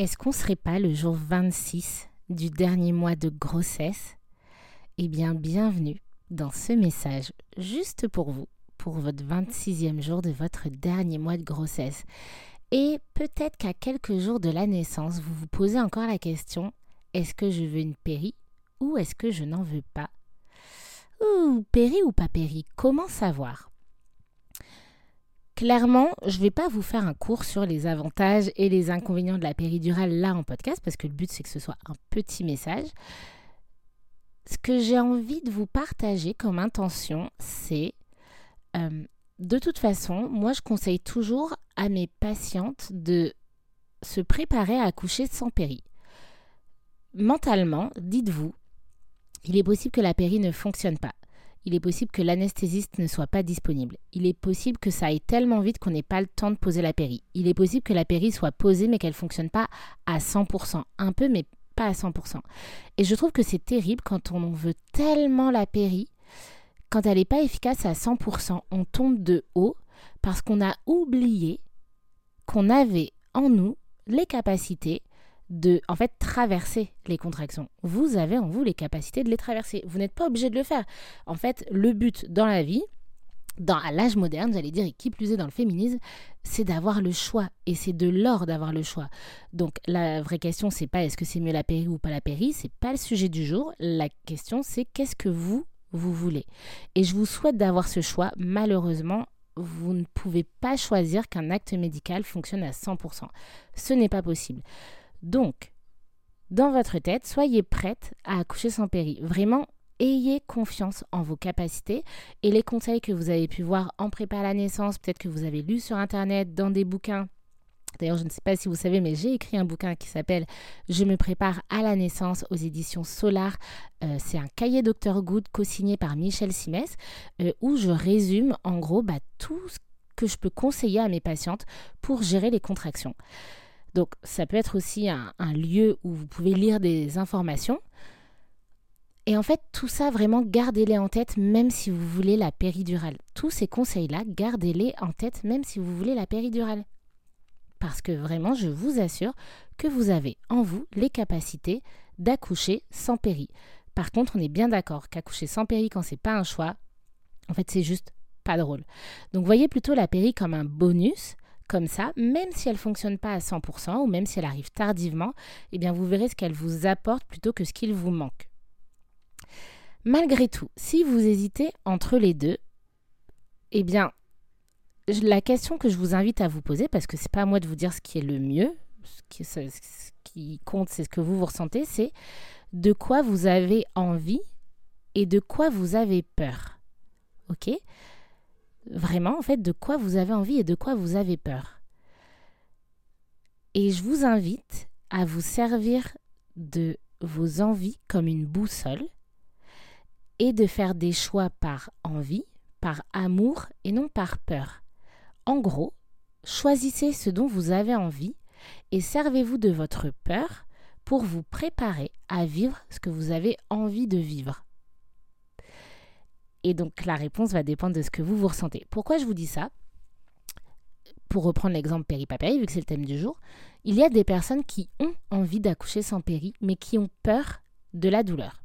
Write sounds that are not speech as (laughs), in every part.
Est-ce qu'on serait pas le jour 26 du dernier mois de grossesse? Eh bien, bienvenue dans ce message juste pour vous, pour votre 26e jour de votre dernier mois de grossesse. Et peut-être qu'à quelques jours de la naissance, vous vous posez encore la question, est-ce que je veux une péri ou est-ce que je n'en veux pas? Ou péri ou pas péri, comment savoir? Clairement, je ne vais pas vous faire un cours sur les avantages et les inconvénients de la péridurale là en podcast, parce que le but c'est que ce soit un petit message. Ce que j'ai envie de vous partager comme intention, c'est euh, de toute façon, moi je conseille toujours à mes patientes de se préparer à accoucher sans péri. Mentalement, dites-vous, il est possible que la péri ne fonctionne pas il est possible que l'anesthésiste ne soit pas disponible. Il est possible que ça aille tellement vite qu'on n'ait pas le temps de poser la péri. Il est possible que la péri soit posée mais qu'elle ne fonctionne pas à 100%. Un peu mais pas à 100%. Et je trouve que c'est terrible quand on veut tellement la péri, quand elle n'est pas efficace à 100%, on tombe de haut parce qu'on a oublié qu'on avait en nous les capacités de en fait traverser les contractions. Vous avez en vous les capacités de les traverser. Vous n'êtes pas obligé de le faire. En fait, le but dans la vie, dans à l'âge moderne, j'allais dire, et qui plus est dans le féminisme, c'est d'avoir le choix. Et c'est de l'or d'avoir le choix. Donc la vraie question, c'est pas est-ce que c'est mieux la péri ou pas la péri, c'est pas le sujet du jour. La question, c'est qu'est-ce que vous, vous voulez. Et je vous souhaite d'avoir ce choix. Malheureusement, vous ne pouvez pas choisir qu'un acte médical fonctionne à 100%. Ce n'est pas possible. Donc, dans votre tête, soyez prête à accoucher sans péri. Vraiment, ayez confiance en vos capacités et les conseils que vous avez pu voir en prépa à la naissance, peut-être que vous avez lu sur Internet, dans des bouquins. D'ailleurs, je ne sais pas si vous savez, mais j'ai écrit un bouquin qui s'appelle Je me prépare à la naissance aux éditions Solar. Euh, c'est un cahier Dr Good co-signé par Michel Simès, euh, où je résume en gros bah, tout ce que je peux conseiller à mes patientes pour gérer les contractions. Donc ça peut être aussi un, lieu où vous pouvez lire des informations. Et en fait, tout ça, vraiment, gardez-les en tête, même si vous voulez la péridurale. Tous ces conseils-là, gardez-les en tête, même si vous voulez la péridurale. Parce que vraiment, je vous assure que vous avez en vous les capacités d'accoucher sans péri. Par contre, on est bien d'accord qu'accoucher sans péri quand c'est pas un choix, en fait, c'est juste pas drôle. Donc, voyez plutôt la péri comme un bonus comme ça, même si elle ne fonctionne pas à 100% ou même si elle arrive tardivement, eh bien vous verrez ce qu'elle vous apporte plutôt que ce qu'il vous manque. Malgré tout, si vous hésitez entre les deux, eh bien la question que je vous invite à vous poser, parce que c'est pas à moi de vous dire ce qui est le mieux, ce qui, ce qui compte, c'est ce que vous vous ressentez, c'est de quoi vous avez envie et de quoi vous avez peur. Ok? Vraiment en fait de quoi vous avez envie et de quoi vous avez peur. Et je vous invite à vous servir de vos envies comme une boussole et de faire des choix par envie, par amour et non par peur. En gros, choisissez ce dont vous avez envie et servez-vous de votre peur pour vous préparer à vivre ce que vous avez envie de vivre. Et donc la réponse va dépendre de ce que vous vous ressentez. Pourquoi je vous dis ça? Pour reprendre l'exemple péripapéri, vu que c'est le thème du jour, il y a des personnes qui ont envie d'accoucher sans péri, mais qui ont peur de la douleur.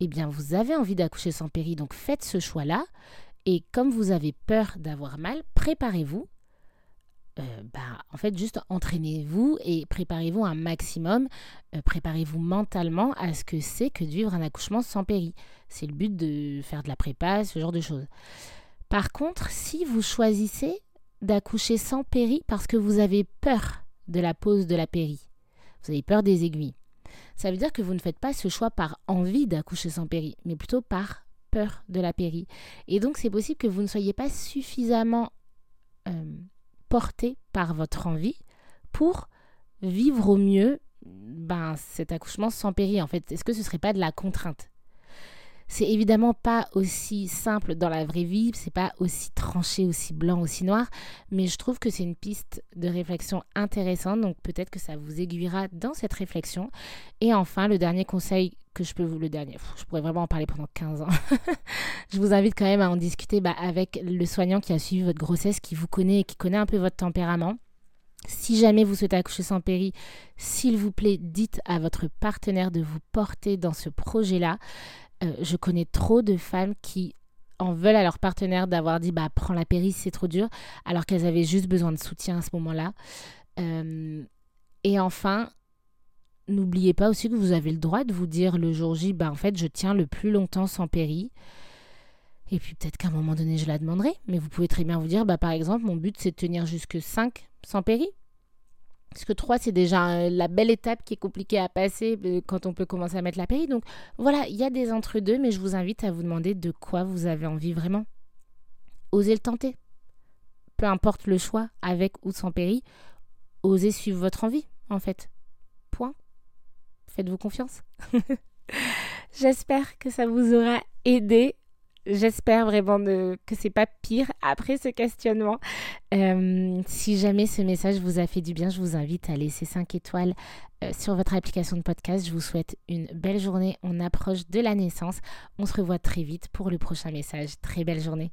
Eh bien, vous avez envie d'accoucher sans péri, donc faites ce choix-là. Et comme vous avez peur d'avoir mal, préparez-vous euh, bah, en fait, juste entraînez-vous et préparez-vous un maximum. Euh, préparez-vous mentalement à ce que c'est que de vivre un accouchement sans péri. C'est le but de faire de la prépa, ce genre de choses. Par contre, si vous choisissez d'accoucher sans péri parce que vous avez peur de la pose de la péri, vous avez peur des aiguilles, ça veut dire que vous ne faites pas ce choix par envie d'accoucher sans péri, mais plutôt par peur de la péri. Et donc, c'est possible que vous ne soyez pas suffisamment porté par votre envie pour vivre au mieux ben, cet accouchement sans péri en fait. Est-ce que ce serait pas de la contrainte? C'est évidemment pas aussi simple dans la vraie vie, c'est pas aussi tranché, aussi blanc, aussi noir, mais je trouve que c'est une piste de réflexion intéressante, donc peut-être que ça vous aiguillera dans cette réflexion. Et enfin, le dernier conseil que je peux vous, le dernier, je pourrais vraiment en parler pendant 15 ans. (laughs) je vous invite quand même à en discuter bah, avec le soignant qui a suivi votre grossesse, qui vous connaît et qui connaît un peu votre tempérament. Si jamais vous souhaitez accoucher sans péri, s'il vous plaît, dites à votre partenaire de vous porter dans ce projet-là. Euh, je connais trop de femmes qui en veulent à leur partenaire d'avoir dit bah prends la péri c'est trop dur alors qu'elles avaient juste besoin de soutien à ce moment-là. Euh, et enfin, n'oubliez pas aussi que vous avez le droit de vous dire le jour J bah en fait je tiens le plus longtemps sans péri. Et puis peut-être qu'à un moment donné je la demanderai, mais vous pouvez très bien vous dire bah par exemple mon but c'est de tenir jusque 5 sans péri. Parce que 3, c'est déjà euh, la belle étape qui est compliquée à passer euh, quand on peut commencer à mettre la péri. Donc voilà, il y a des entre-deux, mais je vous invite à vous demander de quoi vous avez envie vraiment. Osez le tenter. Peu importe le choix, avec ou sans péri, osez suivre votre envie, en fait. Point. Faites-vous confiance. (laughs) J'espère que ça vous aura aidé J'espère vraiment que que c'est pas pire après ce questionnement. Euh, si jamais ce message vous a fait du bien, je vous invite à laisser 5 étoiles euh, sur votre application de podcast. Je vous souhaite une belle journée. On approche de la naissance. On se revoit très vite pour le prochain message. Très belle journée.